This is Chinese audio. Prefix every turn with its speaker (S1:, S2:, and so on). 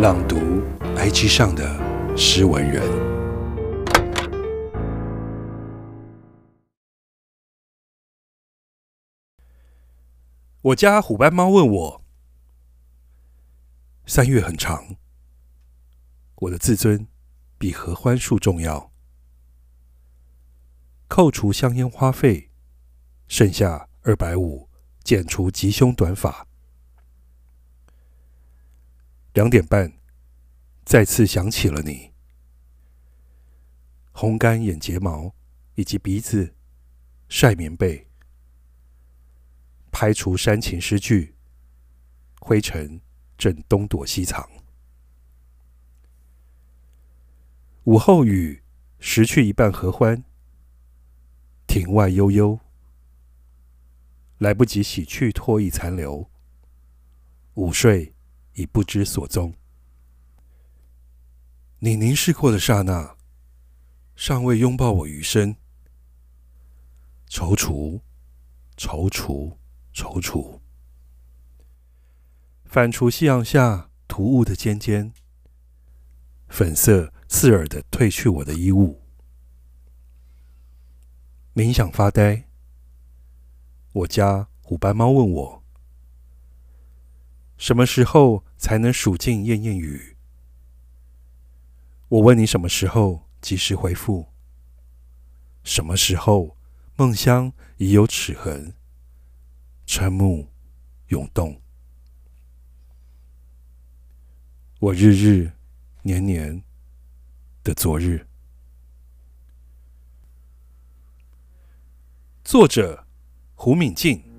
S1: 朗读 IG 上的诗文人。我家虎斑猫问我：三月很长，我的自尊比合欢树重要。扣除香烟花费，剩下二百五，剪除吉凶短发。两点半，再次想起了你。烘干眼睫毛以及鼻子，晒棉被，排除煽情诗句，灰尘正东躲西藏。午后雨，拾去一半合欢，庭外悠悠，来不及洗去唾液残留，午睡。已不知所踪。你凝视过的刹那，尚未拥抱我余生。踌躇，踌躇，踌躇。反刍夕阳下突兀的尖尖，粉色刺耳的褪去我的衣物。冥想发呆。我家虎斑猫问我。什么时候才能数尽燕燕语？我问你什么时候及时回复？什么时候梦乡已有齿痕？瞠目涌动。我日日年年的昨日。作者：胡敏静。